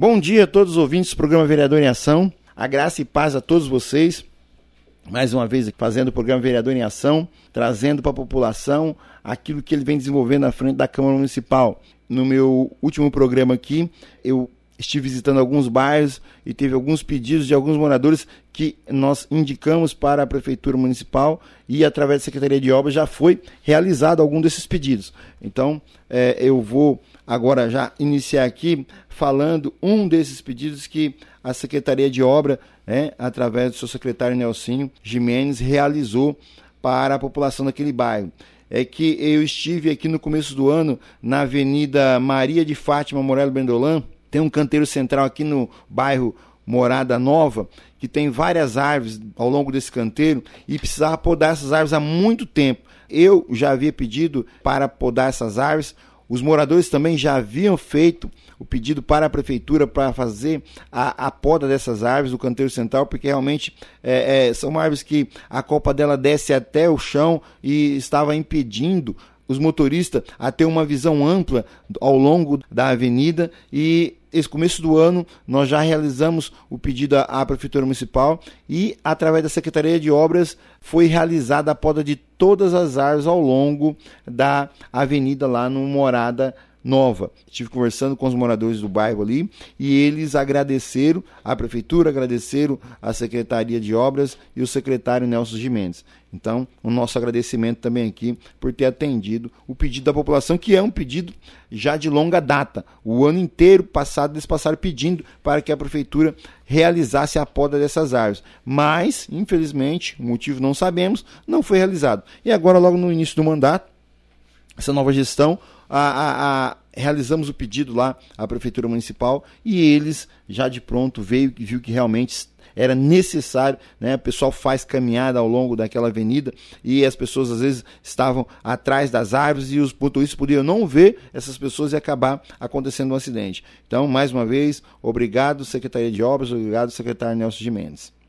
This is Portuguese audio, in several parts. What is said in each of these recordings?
Bom dia a todos os ouvintes do programa Vereador em Ação. A graça e paz a todos vocês. Mais uma vez fazendo o programa Vereador em Ação, trazendo para a população aquilo que ele vem desenvolvendo na frente da Câmara Municipal. No meu último programa aqui, eu estive visitando alguns bairros e teve alguns pedidos de alguns moradores que nós indicamos para a Prefeitura Municipal e através da Secretaria de Obras já foi realizado algum desses pedidos. Então, é, eu vou agora já iniciar aqui falando um desses pedidos que a Secretaria de Obra, né, através do seu secretário Nelsinho Jimenez, realizou para a população daquele bairro é que eu estive aqui no começo do ano na Avenida Maria de Fátima Morelo Bendolan, tem um canteiro central aqui no bairro Morada Nova, que tem várias árvores ao longo desse canteiro e precisava podar essas árvores há muito tempo. Eu já havia pedido para podar essas árvores, os moradores também já haviam feito o pedido para a prefeitura para fazer a, a poda dessas árvores do canteiro central, porque realmente é, é, são árvores que a copa dela desce até o chão e estava impedindo os motoristas a ter uma visão ampla ao longo da avenida e esse começo do ano nós já realizamos o pedido à Prefeitura Municipal e, através da Secretaria de Obras, foi realizada a poda de todas as árvores ao longo da avenida lá no Morada Nova. Estive conversando com os moradores do bairro ali e eles agradeceram a prefeitura, agradeceram a Secretaria de Obras e o secretário Nelson Gimenez. Então, o nosso agradecimento também aqui por ter atendido o pedido da população, que é um pedido já de longa data. O ano inteiro passado eles passaram pedindo para que a prefeitura realizasse a poda dessas árvores. Mas, infelizmente, o motivo não sabemos, não foi realizado. E agora, logo no início do mandato, essa nova gestão, a, a, a, realizamos o pedido lá à Prefeitura Municipal e eles, já de pronto, veio e viu que realmente era necessário, né? O pessoal faz caminhada ao longo daquela avenida e as pessoas às vezes estavam atrás das árvores e os motoristas podiam não ver essas pessoas e acabar acontecendo um acidente. Então, mais uma vez, obrigado Secretaria de Obras, obrigado secretário Nelson de Mendes.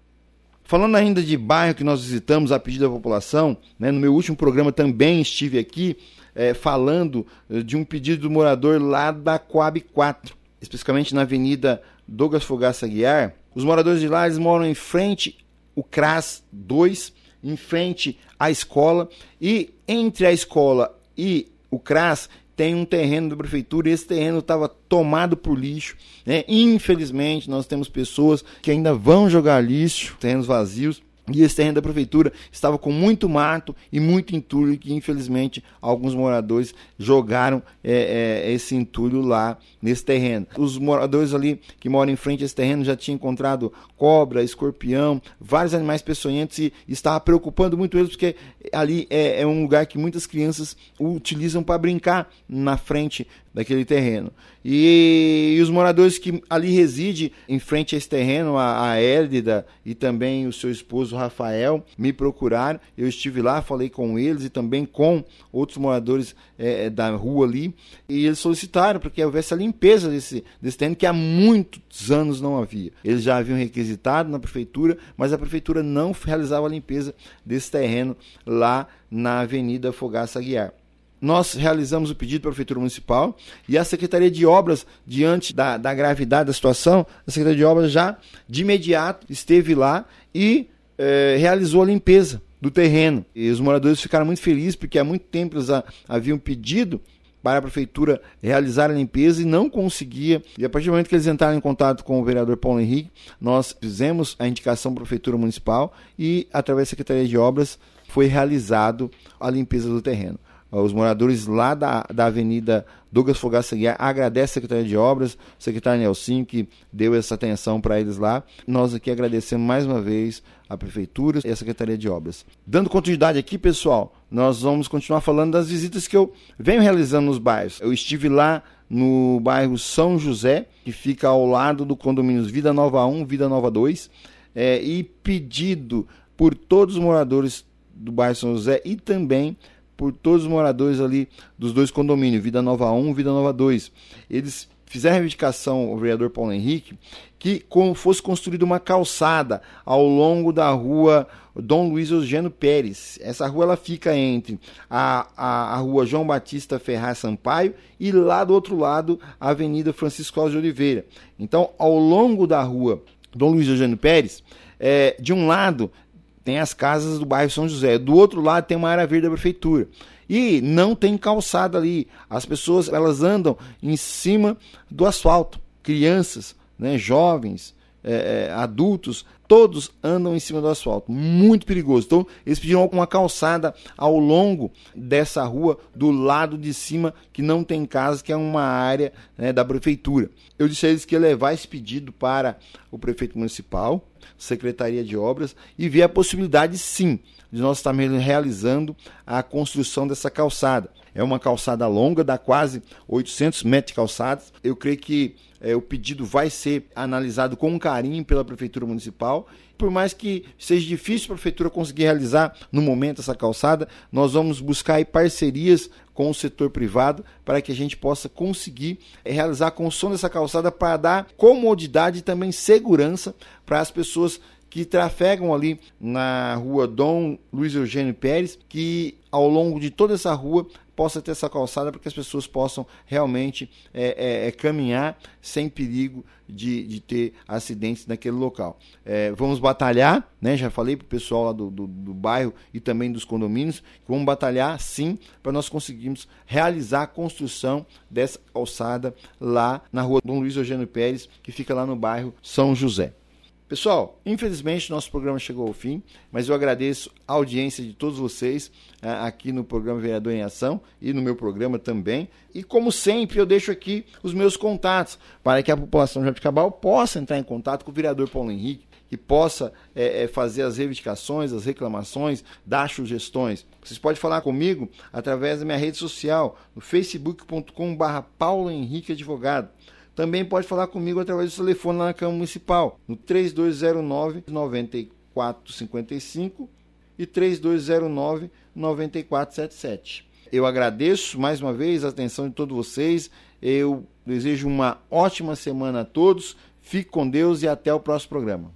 Falando ainda de bairro que nós visitamos a pedido da população, né, no meu último programa também estive aqui é, falando eh, de um pedido do morador lá da Coab 4, especificamente na Avenida Douglas Fogaça Guiar, os moradores de lá eles moram em frente o CRAS 2, em frente à escola e entre a escola e o CRAS tem um terreno da prefeitura e esse terreno estava tomado por lixo. Né? Infelizmente, nós temos pessoas que ainda vão jogar lixo, terrenos vazios. E esse terreno da prefeitura estava com muito mato e muito entulho, que infelizmente alguns moradores jogaram é, é, esse entulho lá nesse terreno. Os moradores ali que moram em frente a esse terreno já tinham encontrado cobra, escorpião, vários animais peçonhentos e estava preocupando muito eles, porque ali é, é um lugar que muitas crianças utilizam para brincar na frente daquele terreno. E, e, os moradores que ali residem em frente a esse terreno, a, a Hélida e também o seu esposo Rafael, me procuraram. Eu estive lá, falei com eles e também com outros moradores é, é da rua ali. E eles solicitaram para que houvesse a limpeza desse, desse terreno que há muitos anos não havia. Eles já haviam requisitado na prefeitura, mas a prefeitura não realizava a limpeza desse terreno lá na Avenida Fogaça Aguiar nós realizamos o pedido para a Prefeitura Municipal e a Secretaria de Obras, diante da, da gravidade da situação, a Secretaria de Obras já de imediato esteve lá e eh, realizou a limpeza do terreno. E os moradores ficaram muito felizes porque há muito tempo eles haviam pedido para a prefeitura realizar a limpeza e não conseguia. E a partir do momento que eles entraram em contato com o vereador Paulo Henrique, nós fizemos a indicação para a prefeitura municipal e através da Secretaria de Obras foi realizado a limpeza do terreno. Os moradores lá da, da Avenida Douglas Fogaça Guiar agradecem a Secretaria de Obras, o secretário Nelson, que deu essa atenção para eles lá. Nós aqui agradecemos mais uma vez a Prefeitura e a Secretaria de Obras. Dando continuidade aqui, pessoal, nós vamos continuar falando das visitas que eu venho realizando nos bairros. Eu estive lá no bairro São José, que fica ao lado do condomínio Vida Nova 1, Vida Nova 2, é, e pedido por todos os moradores do bairro São José e também por todos os moradores ali dos dois condomínios, Vida Nova 1 Vida Nova 2. Eles fizeram a reivindicação, o vereador Paulo Henrique, que fosse construída uma calçada ao longo da rua Dom Luiz Eugênio Pérez. Essa rua ela fica entre a, a, a rua João Batista Ferraz Sampaio e lá do outro lado a Avenida Francisco Cláudio de Oliveira. Então, ao longo da rua Dom Luiz Eugênio Pérez, é, de um lado tem as casas do bairro São José, do outro lado tem uma área verde da prefeitura. E não tem calçada ali. As pessoas elas andam em cima do asfalto. Crianças, né, jovens, é, é, adultos, todos andam em cima do asfalto. Muito perigoso. Então, eles pediram uma calçada ao longo dessa rua, do lado de cima, que não tem casa, que é uma área né, da prefeitura. Eu disse a eles que ia levar esse pedido para o prefeito municipal, Secretaria de Obras, e ver a possibilidade, sim, de nós estarmos realizando a construção dessa calçada. É uma calçada longa, dá quase 800 metros de calçadas. Eu creio que é, o pedido vai ser analisado com carinho pela Prefeitura Municipal. Por mais que seja difícil a Prefeitura conseguir realizar no momento essa calçada, nós vamos buscar parcerias com o setor privado para que a gente possa conseguir é, realizar a construção dessa calçada para dar comodidade e também segurança para as pessoas que trafegam ali na rua Dom Luiz Eugênio Pérez, que ao longo de toda essa rua possa ter essa calçada para que as pessoas possam realmente é, é, é, caminhar sem perigo de, de ter acidentes naquele local. É, vamos batalhar, né? Já falei para o pessoal lá do, do, do, bairro e também dos condomínios, vamos batalhar sim para nós conseguirmos realizar a construção dessa calçada lá na rua Dom Luiz Eugênio Pérez, que fica lá no bairro São José. Pessoal, infelizmente nosso programa chegou ao fim, mas eu agradeço a audiência de todos vocês uh, aqui no programa Vereador em Ação e no meu programa também. E como sempre, eu deixo aqui os meus contatos para que a população de Jabuticabal possa entrar em contato com o vereador Paulo Henrique, que possa é, é, fazer as reivindicações, as reclamações, dar sugestões. Vocês podem falar comigo através da minha rede social, no facebook.com.br Paulo Henrique Advogado. Também pode falar comigo através do telefone na Câmara Municipal, no 3209 9455 e 3209 9477. Eu agradeço mais uma vez a atenção de todos vocês. Eu desejo uma ótima semana a todos. Fique com Deus e até o próximo programa.